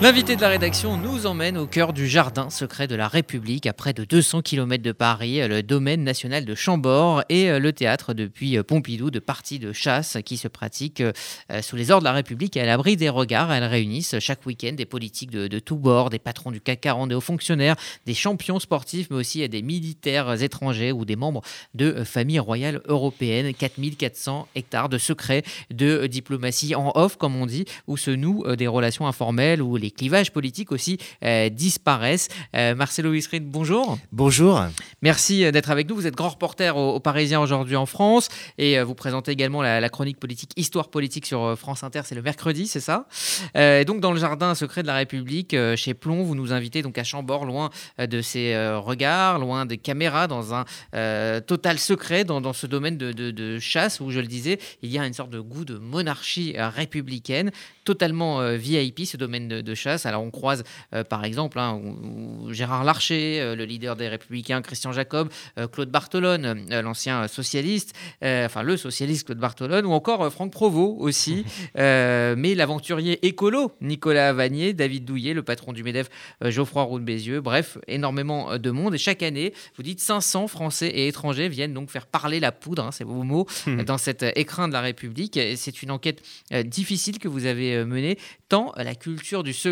L'invité de la rédaction nous emmène au cœur du jardin secret de la République, à près de 200 km de Paris, le domaine national de Chambord et euh, le théâtre depuis euh, Pompidou de parties de chasse qui se pratiquent euh, sous les ordres de la République et à l'abri des regards. Elles réunissent chaque week-end des politiques de, tous bords, des patrons du CAC 40, des hauts fonctionnaires, des champions sportifs, mais aussi des militaires étrangers ou des membres de familles royales européennes. 4400 hectares de secrets de diplomatie en off, comme on dit, où se nouent des relations informelles, où les les clivages politiques aussi euh, disparaissent. Euh, Marcelo Wisrid, bonjour. Bonjour. Merci euh, d'être avec nous. Vous êtes grand reporter au, Parisien aujourd'hui en France et vous présentez également la, chronique politique Histoire politique sur France Inter. C'est le mercredi, c'est ça? Donc dans le jardin secret de la République, chez Plomb, vous nous invitez donc à Chambord, loin de ses regards, loin des caméras, dans un total secret dans, ce domaine de, chasse où, je le disais, il y a une sorte de goût de monarchie républicaine, totalement VIP, ce domaine de, chasse. Alors on croise euh, par exemple hein, Gérard Larcher, euh, le leader des Républicains, Christian Jacob, euh, Claude Bartolone, l'ancien socialiste, enfin le socialiste Claude Bartolone, ou encore Franck Provost aussi, mais l'aventurier écolo Nicolas Vanier, David Douillet, le patron du MEDEF Geoffroy Roux Bézieux, bref, énormément de monde. Et chaque année, vous dites 500 Français et étrangers viennent donc faire parler la poudre, hein, c'est vos mots, hmm. dans cet écrin de la République. C'est une enquête difficile que vous avez menée, tant la culture du secret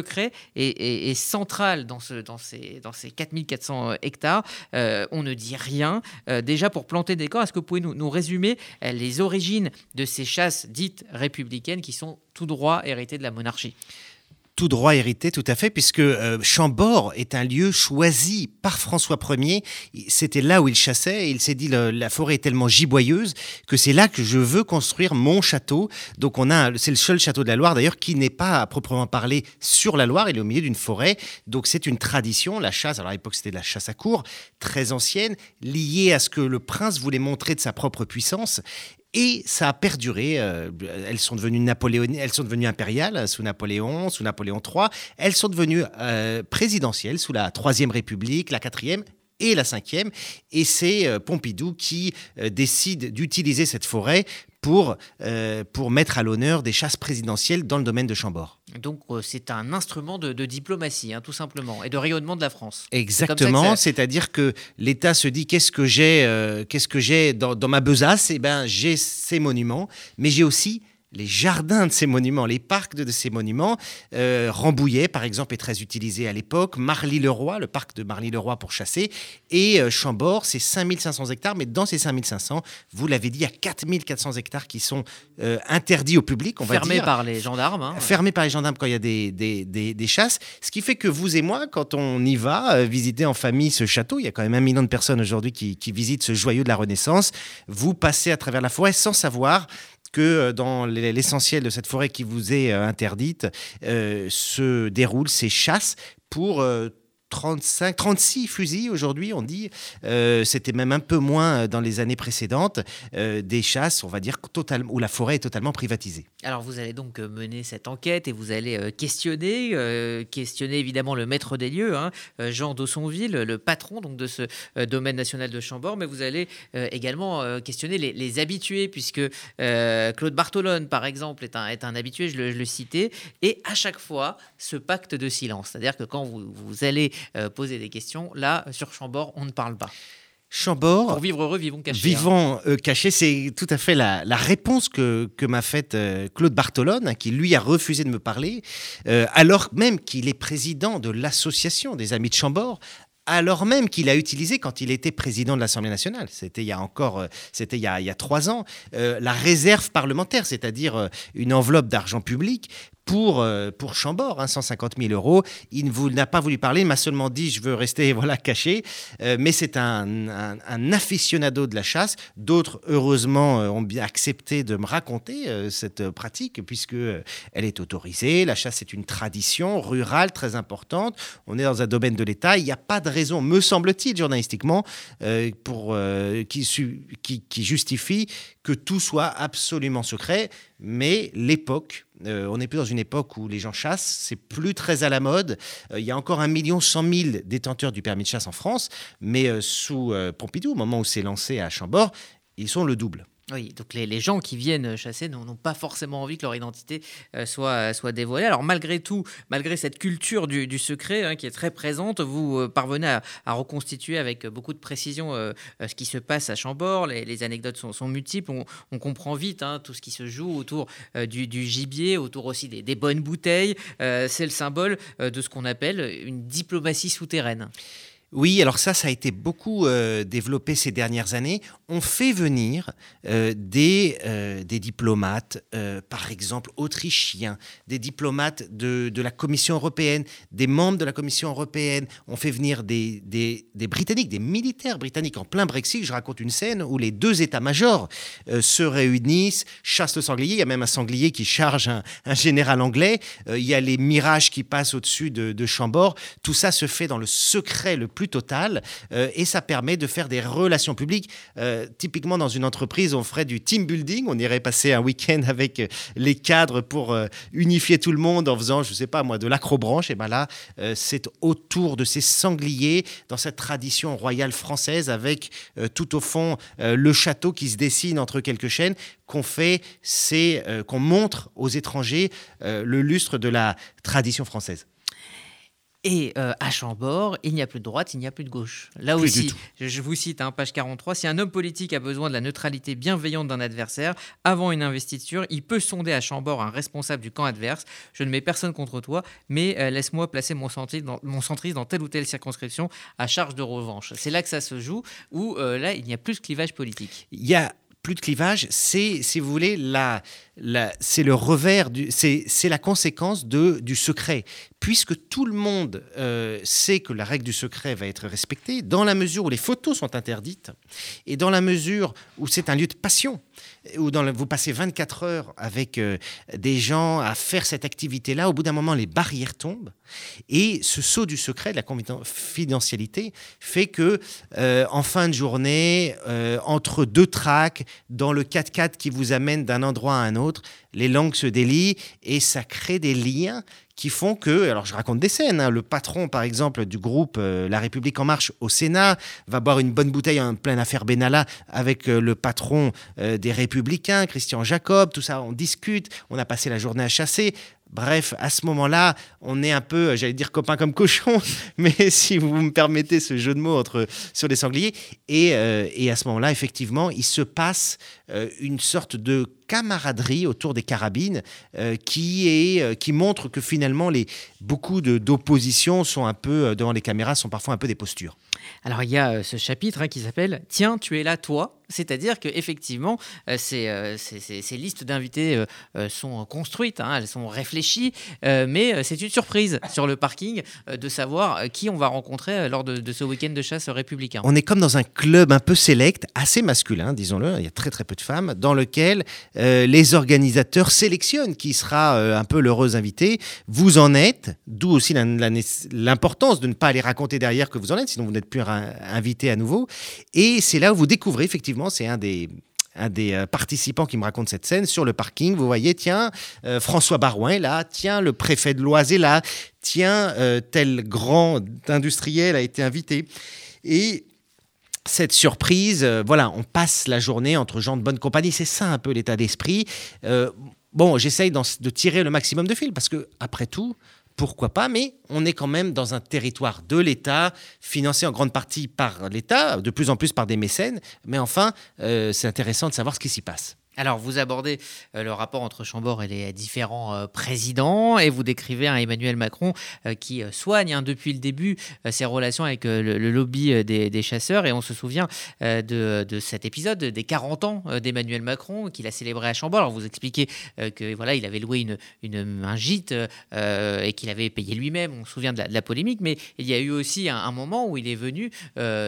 est, central dans, ce, dans, ces, dans ces 4400 euh, hectares. Euh, on ne dit rien. Euh, déjà, pour planter des corps, est-ce que vous pouvez nous, nous résumer les origines de ces chasses dites républicaines qui sont tout droit héritées de la monarchie? Tout droit hérité, tout à fait, puisque euh, Chambord est un lieu choisi par François Ier. C'était là où il chassait et il s'est dit la forêt est tellement giboyeuse que c'est là que je veux construire mon château. Donc on a, c'est le seul château de la Loire d'ailleurs qui n'est pas à proprement parler sur la Loire. Il est au milieu d'une forêt. Donc c'est une tradition, la chasse. Alors à l'époque c'était de la chasse à cour, très ancienne, liée à ce que le prince voulait montrer de sa propre puissance. Et ça a perduré. Euh, elles sont devenues impériales sous Napoléon, sous Napoléon III. Elles sont devenues euh, présidentielles sous la Troisième République, la Quatrième et la cinquième. Et c'est euh, Pompidou qui décide d'utiliser cette forêt pour, pour mettre à l'honneur des chasses présidentielles dans le domaine de Chambord. Donc c'est un instrument de, diplomatie, hein, tout simplement, et de rayonnement de la France. Exactement, c'est-à-dire que l'État se dit qu'est-ce que j'ai, qu'est-ce que j'ai dans, dans, ma besace? Eh ben j'ai ces monuments, mais j'ai aussi les jardins de ces monuments, les parcs de, ces monuments. Euh, Rambouillet, par exemple, est très utilisé à l'époque. Marly-le-Roi, le parc de Marly-le-Roi pour chasser. Et euh, Chambord, c'est 5500 hectares. Mais dans ces 5500, vous l'avez dit, il y a 4400 hectares qui sont euh, interdits au public, on Fermés par les gendarmes. Hein. Fermés par les gendarmes quand il y a des, des, chasses. Ce qui fait que vous et moi, quand on y va visiter en famille ce château, il y a quand même un million de personnes aujourd'hui qui, qui visitent ce joyau de la Renaissance, vous passez à travers la forêt sans savoir que euh, dans l'essentiel de cette forêt qui vous est euh, interdite euh, se déroulent ces chasses pour 35, 36 fusils aujourd'hui, on dit. Euh, c'était même un peu moins euh, dans les années précédentes. Euh, des chasses, on va dire, total, où la forêt est totalement privatisée. Alors vous allez donc mener cette enquête et vous allez questionner, questionner évidemment le maître des lieux, hein, Jean Dossonville, le patron donc de ce domaine national de Chambord, mais vous allez également questionner les, habitués, puisque Claude Bartolone, par exemple, est un, habitué, je le, citais, et à chaque fois, ce pacte de silence. C'est-à-dire que quand vous allez euh, poser des questions. Là, sur Chambord, on ne parle pas. Chambord. Pour vivre heureux, vivons cachés. Vivons hein. cachés, c'est tout à fait la, réponse que, que m'a faite euh, Claude Bartolone, hein, qui lui a refusé de me parler, euh, alors même qu'il est président de l'association des Amis de Chambord, alors même qu'il a utilisé quand il était président de l'Assemblée nationale, c'était il y a encore, c'était il, il, y a trois ans, la réserve parlementaire, c'est-à-dire une enveloppe d'argent public pour, euh, pour Chambord, 150 hein, 000 euros. Il n'a pas voulu parler, il m'a seulement dit je veux rester voilà caché. Euh, mais c'est un, un, aficionado de la chasse. D'autres, heureusement, euh, ont bien accepté de me raconter cette pratique, puisque elle est autorisée. La chasse est une tradition rurale très importante. On est dans un domaine de l'État. Il n'y a pas de raison, me semble-t-il, journalistiquement, pour, qui, qui, qui justifie que tout soit absolument secret. Mais l'époque euh, on n'est plus dans une époque où les gens chassent, c'est plus très à la mode. Euh, il y a encore un million cent mille détenteurs du permis de chasse en France, mais euh, sous Pompidou, au moment où c'est lancé à Chambord, ils sont le double. Oui, donc les, les, gens qui viennent chasser n'ont pas forcément envie que leur identité euh, soit, soit dévoilée. Alors malgré tout, malgré cette culture du, du secret hein, qui est très présente, vous euh, parvenez à, reconstituer avec beaucoup de précision euh, ce qui se passe à Chambord. Les, les anecdotes sont, sont, multiples. On, on comprend vite hein, tout ce qui se joue autour du, du, gibier, autour aussi des, des bonnes bouteilles. C'est le symbole de ce qu'on appelle une diplomatie souterraine. Oui, alors ça, ça a été beaucoup euh, développé ces dernières années. On fait venir euh, des, euh, des diplomates, par exemple autrichiens, des diplomates de, de, la Commission européenne, des membres de la Commission européenne. On fait venir des, des, Britanniques, des militaires britanniques en plein Brexit. Je raconte une scène où les deux états-majors se réunissent, chassent le sanglier. Il y a même un sanglier qui charge un, un général anglais. Il y a les mirages qui passent au-dessus de, de Chambord. Tout ça se fait dans le secret le plus total euh, et ça permet de faire des relations publiques. Euh, typiquement, dans une entreprise, on ferait du team building, on irait passer un week-end avec euh, les cadres pour euh, unifier tout le monde en faisant, je sais pas moi, de l'acrobranche. Et ben là, c'est autour de ces sangliers, dans cette tradition royale française, avec tout au fond le château qui se dessine entre quelques chaînes, qu'on fait, c'est qu'on montre aux étrangers le lustre de la tradition française. Et euh, à Chambord, il n'y a plus de droite, il n'y a plus de gauche. Là Plus aussi, je, vous cite, hein, page 43, si un homme politique a besoin de la neutralité bienveillante d'un adversaire avant une investiture, il peut sonder à Chambord un responsable du camp adverse. Je ne mets personne contre toi, mais euh, laisse-moi placer mon centriste, dans, mon centriste dans telle ou telle circonscription à charge de revanche. C'est là que ça se joue, où euh, là, il n'y a plus de clivage politique. Il y a plus de clivage, c'est, si vous voulez, la, c'est le revers, c'est, la conséquence du secret. Puisque tout le monde euh, sait que la règle du secret va être respectée, dans la mesure où les photos sont interdites, et dans la mesure où c'est un lieu de passion, où vous passez 24 heures avec euh, des gens à faire cette activité-là, au bout d'un moment, les barrières tombent, et ce saut du secret, de la confidentialité, fait que, euh, en fin de journée, entre deux tracks, dans le 4x4 qui vous amène d'un endroit à un autre, les langues se délient et ça crée des liens qui font que, alors je raconte des scènes, hein, le patron par exemple du groupe euh, La République en marche au Sénat va boire une bonne bouteille en pleine affaire Benalla avec euh, le patron euh, des Républicains, Christian Jacob, tout ça, on discute, on a passé la journée à chasser. Bref, à ce moment-là, on est un peu, j'allais dire copain comme cochon, mais si vous me permettez ce jeu de mots entre, sur les sangliers. Et, euh, et à ce moment-là, effectivement, il se passe euh, une sorte de camaraderie autour des carabines euh, qui, est, euh, qui montre que finalement, les, beaucoup d'opposition sont un peu, euh, devant les caméras, sont parfois un peu des postures. Alors il y a euh, ce chapitre hein, qui s'appelle Tiens, tu es là, toi. C'est-à-dire qu'effectivement, euh, ces, euh, ces, ces, listes d'invités euh, euh, sont construites, hein, elles sont réfléchies, euh, mais c'est une surprise sur le parking euh, de savoir qui on va rencontrer lors de, ce week-end de chasse républicain. On est comme dans un club un peu sélect, assez masculin, disons-le, il y a très très peu de femmes, dans lequel euh, les organisateurs sélectionnent qui sera euh, un peu l'heureux invité. Vous en êtes, d'où aussi l'importance de ne pas aller raconter derrière que vous en êtes, sinon vous n'êtes plus invité à nouveau. Et c'est là où vous découvrez effectivement c'est un des, euh, participants qui me raconte cette scène sur le parking. Vous voyez, tiens, euh, François Barouin est là, tiens, le préfet de l'Oise est là, tiens, euh, tel grand industriel a été invité. Et cette surprise, voilà, on passe la journée entre gens de bonne compagnie. C'est ça un peu l'état d'esprit. Bon, j'essaye de tirer le maximum de fil parce que, après tout, pourquoi pas, mais on est quand même dans un territoire de l'État, financé en grande partie par l'État, de plus en plus par des mécènes, mais enfin, euh, c'est intéressant de savoir ce qui s'y passe. Alors, vous abordez euh, le rapport entre Chambord et les différents euh, présidents et vous décrivez un Emmanuel Macron euh, qui soigne hein, depuis le début ses relations avec le, le, lobby des, des, chasseurs. Et on se souvient de, de, cet épisode des 40 ans d'Emmanuel Macron qu'il a célébré à Chambord. Alors, vous expliquez que voilà, il avait loué une, une un gîte et qu'il avait payé lui-même. On se souvient de la, de la, polémique, mais il y a eu aussi un, un moment où il est venu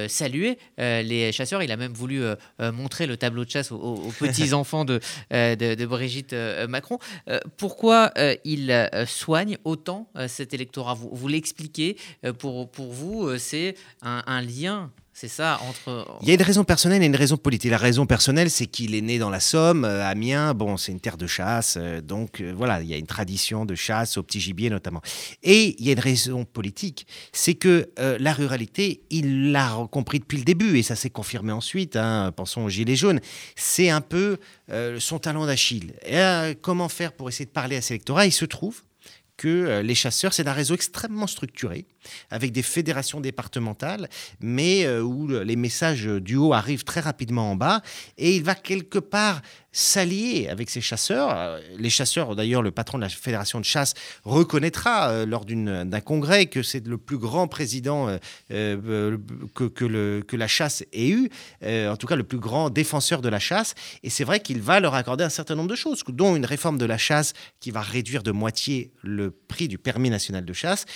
saluer les chasseurs. Il a même voulu montrer le tableau de chasse aux, aux petits enfants de, euh, de, Brigitte euh, Macron. Euh, pourquoi il soigne autant cet électorat? Vous, vous l'expliquez, pour, pour vous, c'est un lien C'est ça, entre. Il y a une raison personnelle et une raison politique. La raison personnelle, c'est qu'il est né dans la Somme, euh, Amiens. Bon, c'est une terre de chasse, euh, donc euh, voilà, il y a une tradition de chasse au petit gibier notamment. Et il y a une raison politique, c'est que la ruralité, il l'a compris depuis le début et ça s'est confirmé ensuite. Hein, pensons aux gilets jaunes. C'est un peu son talent d'Achille. Comment faire pour essayer de parler à cet électorat Il se trouve que les chasseurs, c'est un réseau extrêmement structuré avec des fédérations départementales, mais euh, où les messages du haut arrivent très rapidement en bas, et il va quelque part s'allier avec ces chasseurs. Euh, les chasseurs, d'ailleurs, le patron de la fédération de chasse reconnaîtra euh, lors d'un congrès que c'est le plus grand président que, que, que, la chasse ait eu, en tout cas le plus grand défenseur de la chasse. Et c'est vrai qu'il va leur accorder un certain nombre de choses, dont une réforme de la chasse qui va réduire de moitié le prix du permis national de chasse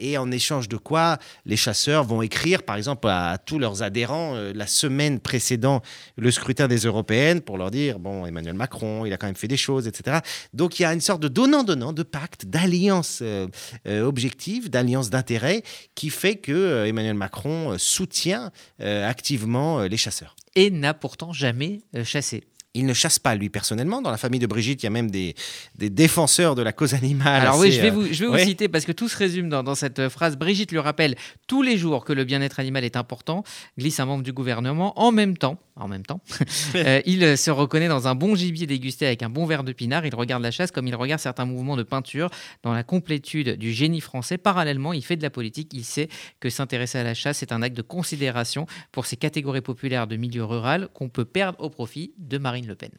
et en échange de quoi les chasseurs vont écrire, par exemple, à, tous leurs adhérents euh, la semaine précédant le scrutin des européennes pour leur dire, bon, Emmanuel Macron, il a quand même fait des choses, etc. Donc il y a une sorte de donnant-donnant, de pacte, d'alliance euh, euh, objective, d'alliance d'intérêt qui fait que Emmanuel Macron soutient activement les chasseurs. Et n'a pourtant jamais chassé. Il ne chasse pas, lui, personnellement. Dans la famille de Brigitte, il y a même des, des défenseurs de la cause animale. Alors oui, je vais vous, je vais vous citer parce que tout se résume dans, dans, cette phrase. Brigitte lui rappelle tous les jours que le bien-être animal est important, glisse un membre du gouvernement. En même temps, en même temps, euh, il se reconnaît dans un bon gibier dégusté avec un bon verre de pinard. Il regarde la chasse comme il regarde certains mouvements de peinture dans la complétude du génie français. Parallèlement, il fait de la politique. Il sait que s'intéresser à la chasse est un acte de considération pour ces catégories populaires de milieu rural qu'on peut perdre au profit de Marine le Pen.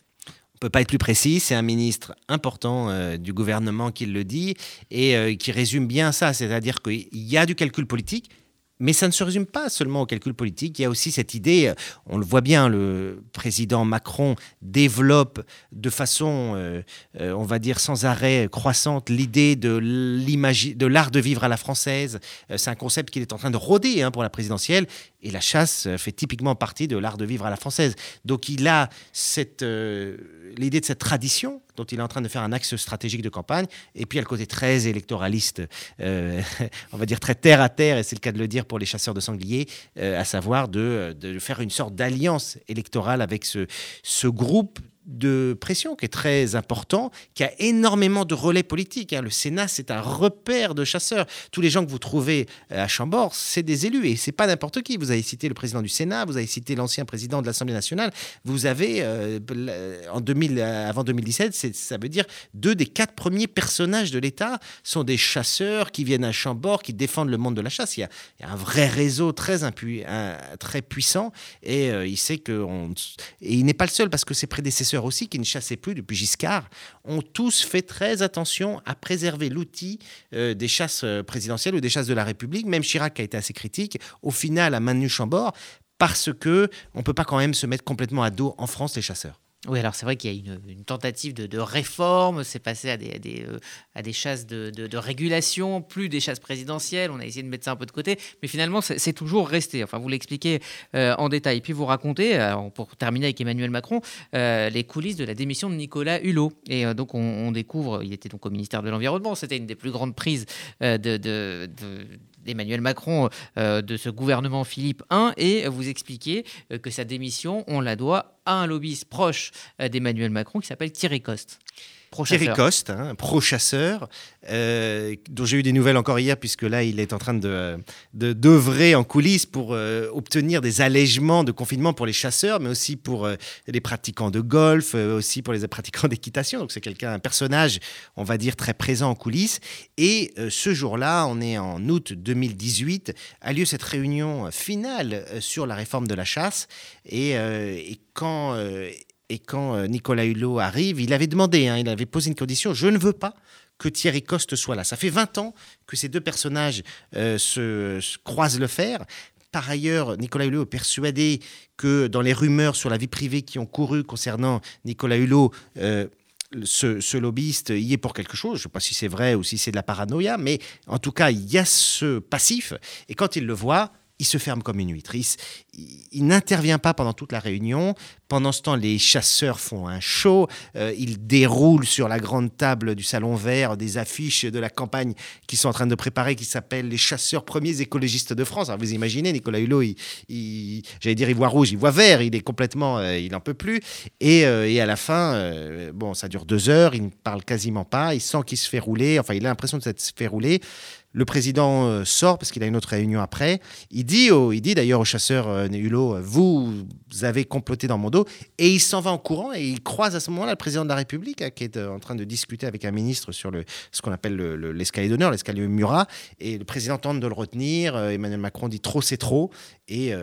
Peut pas être plus précis, c'est un ministre important euh, du gouvernement qui le dit et euh, qui résume bien ça, c'est-à-dire qu'il y a du calcul politique, mais ça ne se résume pas seulement au calcul politique. Il y a aussi cette idée, euh, on le voit bien, le président Macron développe de façon, euh, euh, on va dire, sans arrêt croissante l'idée de l'art de vivre à la française. C'est un concept qu'il est en train de rôder hein, pour la présidentielle. Et la chasse fait typiquement partie de l'art de vivre à la française. Donc il a l'idée de cette tradition dont il est en train de faire un axe stratégique de campagne. Et puis il a le côté très électoraliste, on va dire très terre à terre, et c'est le cas de le dire pour les chasseurs de sangliers, euh, à savoir de, de, faire une sorte d'alliance électorale avec ce, ce groupe de pression qui est très important, qui a énormément de relais politiques. Hein. Le Sénat, c'est un repère de chasseurs. Tous les gens que vous trouvez euh, à Chambord, c'est des élus et c'est pas n'importe qui. Vous avez cité le président du Sénat, vous avez cité l'ancien président de l'Assemblée nationale. Vous avez euh, en 2000, euh, avant 2017, ça veut dire deux des quatre premiers personnages de l'État sont des chasseurs qui viennent à Chambord, qui défendent le monde de la chasse. Il y a, un vrai réseau très, très puissant et il sait que et il n'est pas le seul parce que ses prédécesseurs aussi, qui ne chassaient plus depuis Giscard, ont tous fait très attention à préserver l'outil euh, des chasses euh, présidentielles ou des chasses de la République. Même Chirac a été assez critique. Au final, a maintenu Chambord parce que on peut pas quand même se mettre complètement à dos en France les chasseurs. Oui, alors c'est vrai qu'il y a une, tentative de, réforme, c'est passé à des, euh, chasses de, régulation, plus des chasses présidentielles, on a essayé de mettre ça un peu de côté, mais finalement c'est toujours resté. Enfin, vous l'expliquez euh, en détail. Puis vous racontez, pour terminer avec Emmanuel Macron, euh, les coulisses de la démission de Nicolas Hulot. Et donc on, découvre, il était donc au ministère de l'Environnement, c'était une des plus grandes prises de d'Emmanuel Macron euh, de ce gouvernement Philippe I et vous expliquez euh, que sa démission, on la doit à un lobbyiste proche euh, d'Emmanuel Macron qui s'appelle Thierry Coste. Thierry Coste, hein, pro-chasseur, euh, dont j'ai eu des nouvelles encore hier, puisque là, il est en train de d'œuvrer en coulisses pour euh, obtenir des allègements de confinement pour les chasseurs, mais aussi pour euh, les pratiquants de golf, aussi pour les pratiquants d'équitation. Donc c'est quelqu'un, un personnage, on va dire, très présent en coulisses. Et ce jour-là, on est en août 2018, a lieu cette réunion finale sur la réforme de la chasse. Et, et quand et quand euh, Nicolas Hulot arrive, il avait demandé, hein, il avait posé une condition, je ne veux pas que Thierry Coste soit là. Ça fait 20 ans que ces deux personnages euh, se, croisent le fer. Par ailleurs, Nicolas Hulot est persuadé que dans les rumeurs sur la vie privée qui ont couru concernant Nicolas Hulot, euh, ce, ce, lobbyiste y est pour quelque chose. Je ne sais pas si c'est vrai ou si c'est de la paranoïa, mais en tout cas, il y a ce passif. Et quand il le voit, il se ferme comme une huître. Il, n'intervient pas pendant toute la réunion. Pendant ce temps, les chasseurs font un show. Euh, ils déroulent sur la grande table du salon vert des affiches de la campagne qu'ils sont en train de préparer qui s'appelle Les chasseurs premiers écologistes de France. Alors vous imaginez, Nicolas Hulot, j'allais dire, il voit rouge, il voit vert, il est complètement, euh, il n'en peut plus. Et, euh, et, à la fin, bon, ça dure deux heures, il ne parle quasiment pas, il sent qu'il se fait rouler, enfin, il a l'impression de se fait rouler. Le président euh, sort parce qu'il a une autre réunion après. Il dit, il dit d'ailleurs au chasseur euh, Hulot, euh, vous, avez comploté dans mon dos. Et il s'en va en courant et il croise à ce moment-là le président de la République qui est en train de discuter avec un ministre sur ce qu'on appelle l'escalier d'honneur, l'escalier Murat. Et le président tente de le retenir. Emmanuel Macron dit trop, c'est trop. Et,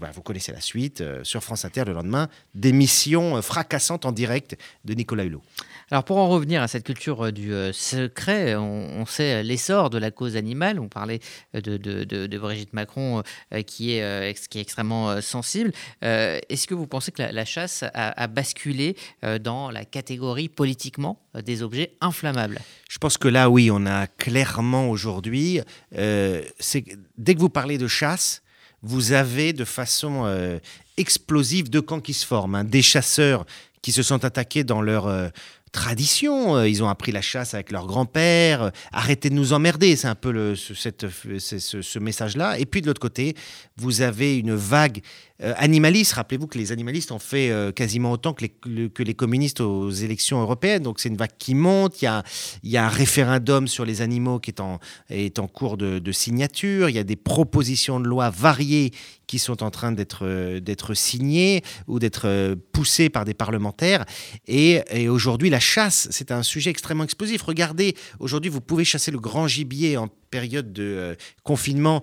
bah, vous connaissez la suite. sur France Inter, le lendemain, démission fracassante en direct de Nicolas Hulot. Alors pour en revenir à cette culture du secret, on, sait l'essor de la cause animale. On parlait de, de, Brigitte Macron qui, est, qui est extrêmement sensible. Est-ce que vous pensez que la, chasse a, basculé dans la catégorie politiquement des objets inflammables? Je pense que là, oui, on a clairement aujourd'hui, dès que vous parlez de chasse, vous avez de façon explosive deux camps qui se forment. Hein. Des chasseurs qui se sont attaqués dans leur tradition. Euh, ils ont appris la chasse avec leur grand-père. Euh, arrêtez de nous emmerder, c'est un peu le, ce, cette, ce, message-là. Et puis de l'autre côté, vous avez une vague euh, animaliste. Rappelez-vous que les animalistes ont fait quasiment autant que les, que les communistes aux élections européennes. Donc c'est une vague qui monte. Il y a, il y a un référendum sur les animaux qui est en, est en cours de, de signature. Il y a des propositions de loi variées qui sont en train d'être d'être signées ou d'être poussées par des parlementaires. Et, aujourd'hui, la chasse, c'est un sujet extrêmement explosif. Regardez, aujourd'hui, vous pouvez chasser le grand gibier en période de euh, confinement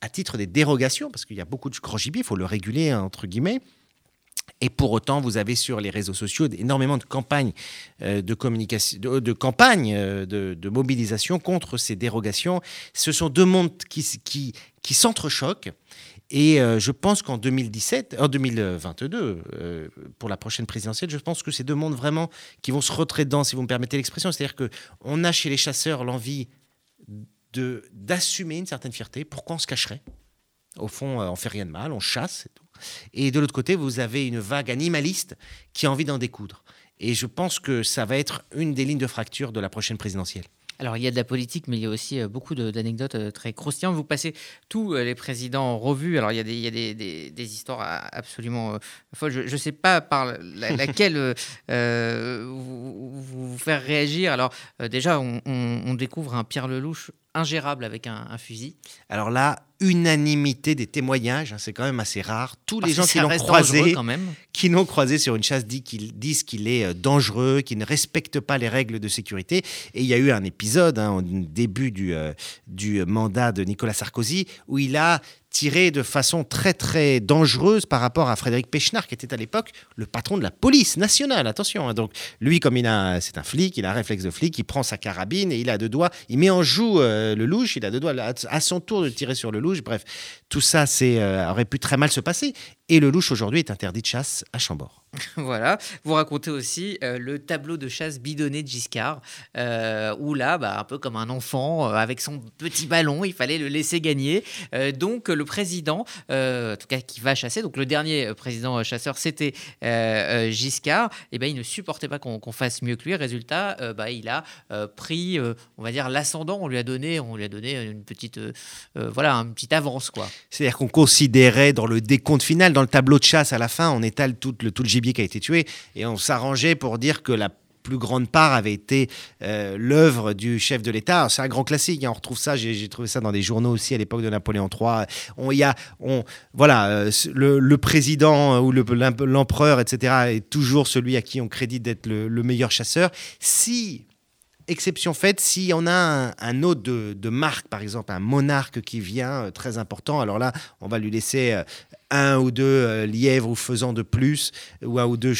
à titre des dérogations, parce qu'il y a beaucoup de grand gibier, il faut le réguler, entre guillemets. Et pour autant, vous avez sur les réseaux sociaux énormément de campagnes euh, de communication, de, campagnes euh, de, mobilisation contre ces dérogations. Ce sont deux mondes qui, qui, qui s'entrechoquent. Et euh, je pense qu'en 2017, en 2022, euh, pour la prochaine présidentielle, je pense que c'est deux mondes vraiment qui vont se retrait dedans, si vous me permettez l'expression. C'est-à-dire qu'on a chez les chasseurs l'envie d'assumer une certaine fierté. Pourquoi on se cacherait Au fond, euh, on fait rien de mal, on chasse. Et, et de l'autre côté, vous avez une vague animaliste qui a envie d'en découdre. Et je pense que ça va être une des lignes de fracture de la prochaine présidentielle. Alors, il y a de la politique, mais il y a aussi euh, beaucoup d'anecdotes euh, très croustillantes. Vous passez tous euh, les présidents en revue. Alors, il y a des, il y a des, des, histoires absolument folles. Je ne sais pas par laquelle vous, vous, faire réagir. Alors, déjà, on, on, découvre un Pierre Lelouch ingérable avec un, fusil. Alors là, unanimité des témoignages, hein, c'est quand même assez rare. Tous les gens qui l'ont croisé, qui l'ont croisé sur une chasse, disent qu'il, disent qu'il est euh, dangereux, qu'il ne respecte pas les règles de sécurité. Et il y a eu un épisode hein, au début du, euh, du mandat de Nicolas Sarkozy où il a tiré de façon très très dangereuse par rapport à Frédéric Pechnard, qui était à l'époque le patron de la police nationale. Attention, hein. donc lui, comme il a, c'est un flic, il a un réflexe de flic, il prend sa carabine et il a deux doigts, il met en joue euh, le louche, il a deux doigts à son tour de tirer sur le louche. Bref, tout ça, c'est euh, aurait pu très mal se passer. Et le louche aujourd'hui est interdit de chasse à Chambord. voilà. Vous racontez aussi euh, le tableau de chasse bidonné de Giscard, euh, où là, bah, un peu comme un enfant, euh, avec son petit ballon, il fallait le laisser gagner. donc le président, en tout cas qui va chasser, donc le dernier président chasseur, c'était Giscard, et eh ben, il ne supportait pas qu'on fasse mieux que lui. Résultat, bah, il a pris, on va dire, l'ascendant, on lui a donné, on lui a donné une petite, voilà, une petite avance. quoi. C'est-à-dire qu'on considérait dans le décompte final, dans le tableau de chasse à la fin, on étale tout le, tout le qui a été tué. Et on s'arrangeait pour dire que la plus grande part avait été euh, l'œuvre du chef de l'État. C'est un grand classique. Hein. On retrouve ça. J'ai trouvé ça dans des journaux aussi à l'époque de Napoléon III. On y a, on, voilà, euh, le, président ou l'empereur, etc., est toujours celui à qui on crédite d'être le, meilleur chasseur. Si exception faite, si on a un, hôte de, marque, par exemple, un monarque qui vient, euh, très important, alors là, on va lui laisser un ou deux euh, lièvres ou faisans de plus, ou un ou deux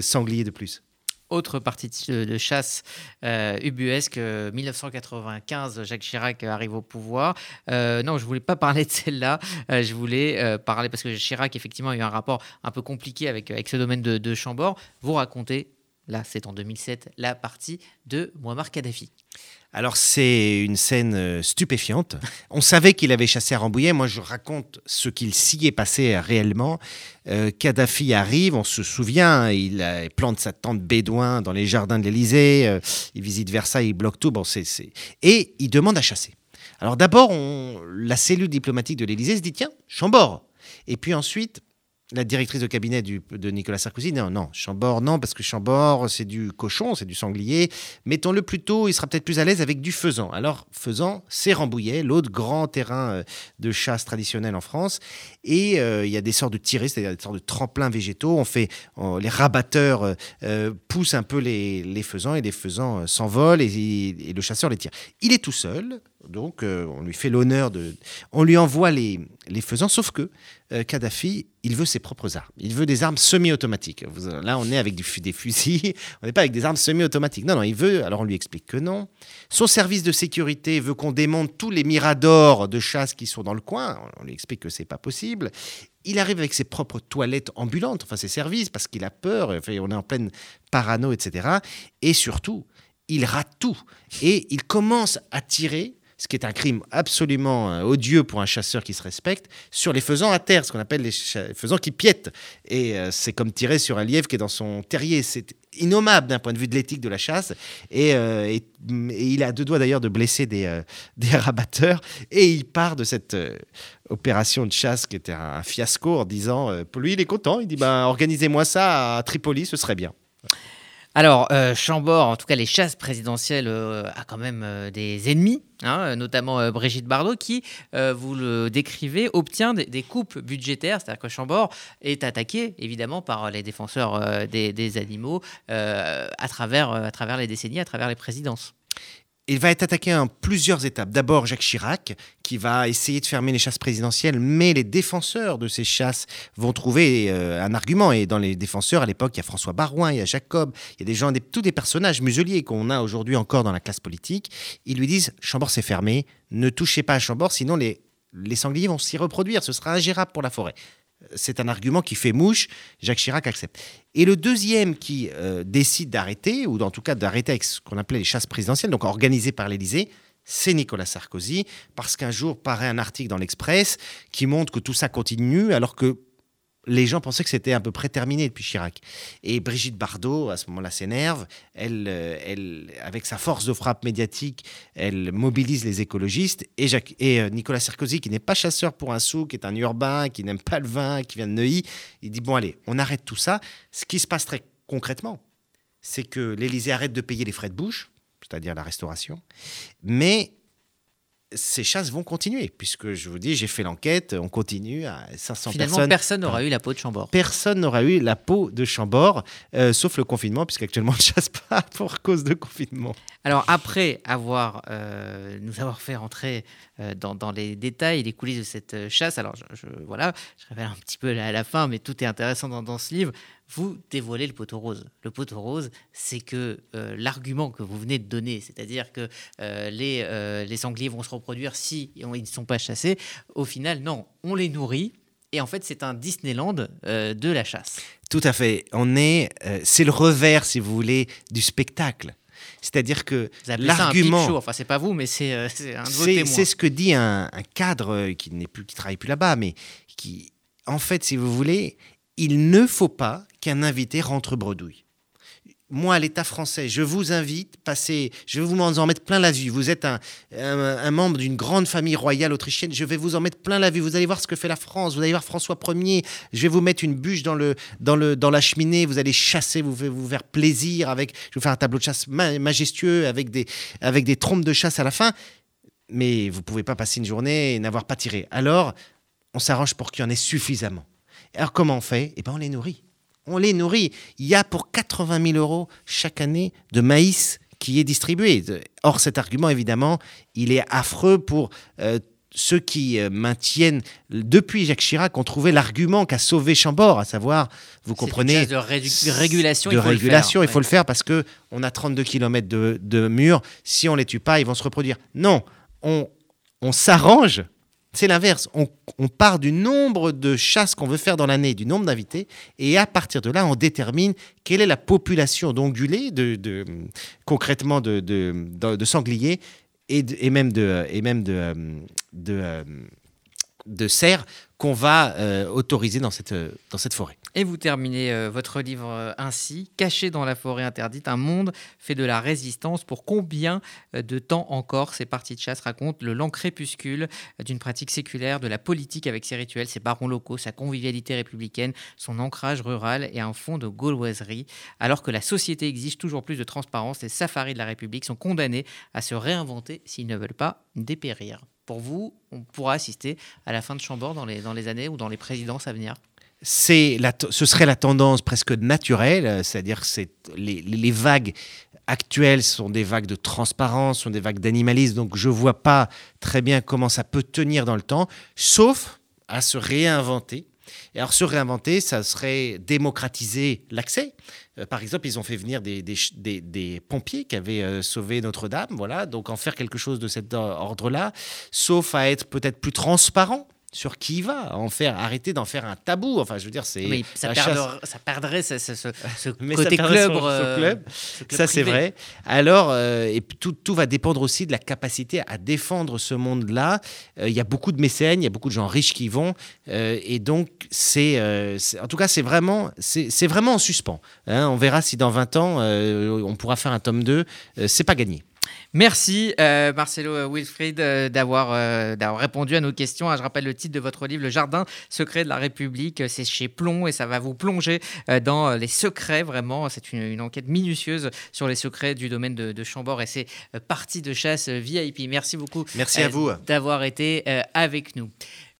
sangliers de plus autre partie de, chasse euh, ubuesque, 1995, Jacques Chirac arrive au pouvoir. Euh, non, je voulais pas parler de celle-là. je voulais parler parce que Chirac, effectivement, a eu un rapport un peu compliqué avec, avec ce domaine de, de Chambord. Vous racontez là c'est en 2007, la partie de Muammar Kadhafi. Alors c'est une scène euh, stupéfiante. On savait qu'il avait chassé à Rambouillet. Moi je raconte ce qu'il s'y est passé réellement. Euh, Kadhafi arrive, on se souvient, il plante sa tente bédouin dans les jardins de l'Élysée, euh, il visite Versailles, il bloque tout. Bon, Et il demande à chasser. Alors d'abord, la cellule diplomatique de l'Élysée se dit tiens, Chambord. Et puis ensuite, la directrice de cabinet de Nicolas Sarkozy, non, non, Chambord, non, parce que Chambord, c'est du cochon, c'est du sanglier. Mettons-le plutôt, il sera peut-être plus à l'aise avec du faisan. Alors, faisan, c'est Rambouillet, l'autre grand terrain euh, de chasse traditionnel en France. Et euh, il y a des sortes de tirés, c'est-à-dire des sortes de tremplins végétaux. On fait, les rabatteurs euh, poussent un peu les, les faisans et les faisans s'envolent et, et le chasseur les tire. Il est tout seul, donc, euh, on lui fait l'honneur de. On lui envoie les, les faisans, sauf que euh, Kadhafi, il veut ses propres armes. Il veut des armes semi-automatiques. Là, on est avec des fusils, on n'est pas avec des armes semi-automatiques. Non, non, il veut. Alors, on lui explique que non. Son service de sécurité veut qu'on démonte tous les miradors de chasse qui sont dans le coin. On lui explique que c'est pas possible. Il arrive avec ses propres toilettes ambulantes, enfin ses services, parce qu'il a peur. on est en pleine parano, etc. Et surtout, il rate tout. Et il commence à tirer ce qui est un crime absolument euh, odieux pour un chasseur qui se respecte, sur les faisans à terre, ce qu'on appelle les faisans qui piètent. Et euh, c'est comme tirer sur un lièvre qui est dans son terrier. C'est innommable d'un point de vue de l'éthique de la chasse. Et, euh, il a deux doigts d'ailleurs de blesser des, des, rabatteurs. Et il part de cette opération de chasse qui était un, fiasco en disant, lui, il est content. Il dit, ben, organisez-moi ça à Tripoli, ce serait bien. Alors, euh, Chambord, en tout cas les chasses présidentielles, euh, a quand même euh, des ennemis, hein, notamment Brigitte Bardot, qui, vous le décrivez, obtient des, coupes budgétaires, c'est-à-dire que Chambord est attaqué, évidemment, par les défenseurs des, animaux à travers les décennies, à travers les présidences. Il va être attaqué en plusieurs étapes. D'abord Jacques Chirac, qui va essayer de fermer les chasses présidentielles, mais les défenseurs de ces chasses vont trouver euh, un argument. Et dans les défenseurs, à l'époque, il y a François Barouin, il y a Jacob, il y a des gens, des, tous des personnages museliers qu'on a aujourd'hui encore dans la classe politique. Ils lui disent Chambord c'est fermé, ne touchez pas à Chambord, sinon les, les sangliers vont s'y reproduire, ce sera ingérable pour la forêt c'est un argument qui fait mouche. Jacques Chirac accepte. Et le deuxième qui euh, décide d'arrêter, ou en tout cas d'arrêter avec ce qu'on appelait les chasses présidentielles, donc organisées par l'Élysée, c'est Nicolas Sarkozy, parce qu'un jour paraît un article dans l'Express qui montre que tout ça continue, alors que les gens pensaient que c'était à peu près terminé depuis Chirac. Et Brigitte Bardot, à ce moment-là, s'énerve. Elle, euh, elle, avec sa force de frappe médiatique, elle mobilise les écologistes. Et, et euh, Nicolas Sarkozy, qui n'est pas chasseur pour un sou, qui est un urbain, qui n'aime pas le vin, qui vient de Neuilly, il dit bon allez, on arrête tout ça. Ce qui se passe très concrètement, c'est que l'Élysée arrête de payer les frais de bouche, c'est-à-dire la restauration, mais ces chasses vont continuer, puisque je vous dis, j'ai fait l'enquête, on continue à 500 Finalement, personnes. personne n'aura eu la peau de Chambord. Personne n'aura eu la peau de Chambord, euh, sauf le confinement, puisqu'actuellement on ne chasse pas pour cause de confinement. Alors après avoir euh, nous avoir fait rentrer euh, dans, dans, les détails, les coulisses de cette chasse, alors je, voilà, je révèle un petit peu à la fin, mais tout est intéressant dans, dans ce livre vous dévoilez le poteau rose. Le poteau rose, c'est que euh, l'argument que vous venez de donner, c'est-à-dire que euh, les, euh, les sangliers vont se reproduire si ils ne sont pas chassés, au final, non, on les nourrit. Et en fait, c'est un Disneyland de la chasse. Tout à fait. On est, c'est le revers, si vous voulez, du spectacle. C'est-à-dire que l'argument, enfin c'est pas vous, mais c'est un de vos témoins. C'est ce que dit un, un cadre qui n'est plus, qui travaille plus là-bas, mais qui, en fait, si vous voulez, il ne faut pas qu'un invité rentre bredouille. Moi, l'État français, je vous invite, passer, je vais vous en mettre plein la vue. Vous êtes un, membre d'une grande famille royale autrichienne, je vais vous en mettre plein la vue. Vous allez voir ce que fait la France, vous allez voir François Ier, je vais vous mettre une bûche dans, le, dans, le, dans la cheminée, vous allez chasser, vous, vous faire plaisir avec, je vais vous faire un tableau de chasse majestueux avec des, avec des trompes de chasse à la fin. Mais vous pouvez pas passer une journée et n'avoir pas tiré. Alors, on s'arrange pour qu'il y en ait suffisamment. Alors comment on fait? Eh bien on les nourrit. On les nourrit. Il y a pour 80 000 euros chaque année de maïs qui est distribué. Or cet argument, évidemment, il est affreux pour euh, ceux qui euh, maintiennent, depuis Jacques Chirac, ont trouvé l'argument qu'a sauvé Chambord, à savoir, vous comprenez, de régulation, de il faut régulation, le faire, il faut le faire parce que on a 32 km de, de murs. Si on les tue pas, ils vont se reproduire. Non, on, on s'arrange c'est l'inverse. On, part du nombre de chasses qu'on veut faire dans l'année, du nombre d'invités, et à partir de là, on détermine quelle est la population d'ongulés, de, concrètement de, sangliers, et, même de, et même de, de, cerfs qu'on va euh, autoriser dans cette, dans cette forêt. Et vous terminez euh, votre livre euh, ainsi, Caché dans la forêt interdite, un monde fait de la résistance. Pour combien de temps encore ces parties de chasse racontent le lent crépuscule d'une pratique séculaire, de la politique avec ses rituels, ses barons locaux, sa convivialité républicaine, son ancrage rural et un fond de gauloiserie, alors que la société exige toujours plus de transparence, les safaris de la République sont condamnés à se réinventer s'ils ne veulent pas dépérir pour vous, on pourra assister à la fin de Chambord dans les, dans les années ou dans les présidences à venir c'est ce serait la tendance presque naturelle, c'est-à-dire que les, les, vagues actuelles sont des vagues de transparence, sont des vagues d'animalisme, donc je ne vois pas très bien comment ça peut tenir dans le temps, sauf à se réinventer. Et alors se réinventer, ça serait démocratiser l'accès. Euh, par exemple, ils ont fait venir des, pompiers qui avaient euh, sauvé Notre-Dame, voilà. Donc en faire quelque chose de cet ordre-là, sauf à être peut-être plus transparent sur qui il va, en faire, arrêter d'en faire un tabou. Enfin, je veux dire, c'est. Ça, ça, perdrait ce, côté club. Euh, club. ça, c'est vrai. Alors, euh, et tout, tout, va dépendre aussi de la capacité à défendre ce monde-là. Euh, il y a beaucoup de mécènes, il y a beaucoup de gens riches qui vont. et donc, c'est. en tout cas, c'est vraiment, c'est vraiment en suspens. Hein. On verra si dans 20 ans, on pourra faire un tome 2. c'est pas gagné. Merci euh, Marcelo Wilfried euh, euh, d'avoir répondu à nos questions. Ah, je rappelle le titre de votre livre, Le Jardin secret de la République. C'est chez Plomb et ça va vous plonger dans les secrets vraiment. C'est une, enquête minutieuse sur les secrets du domaine de, de Chambord et c'est partie de chasse VIP. Merci beaucoup. Merci à vous d'avoir été avec nous.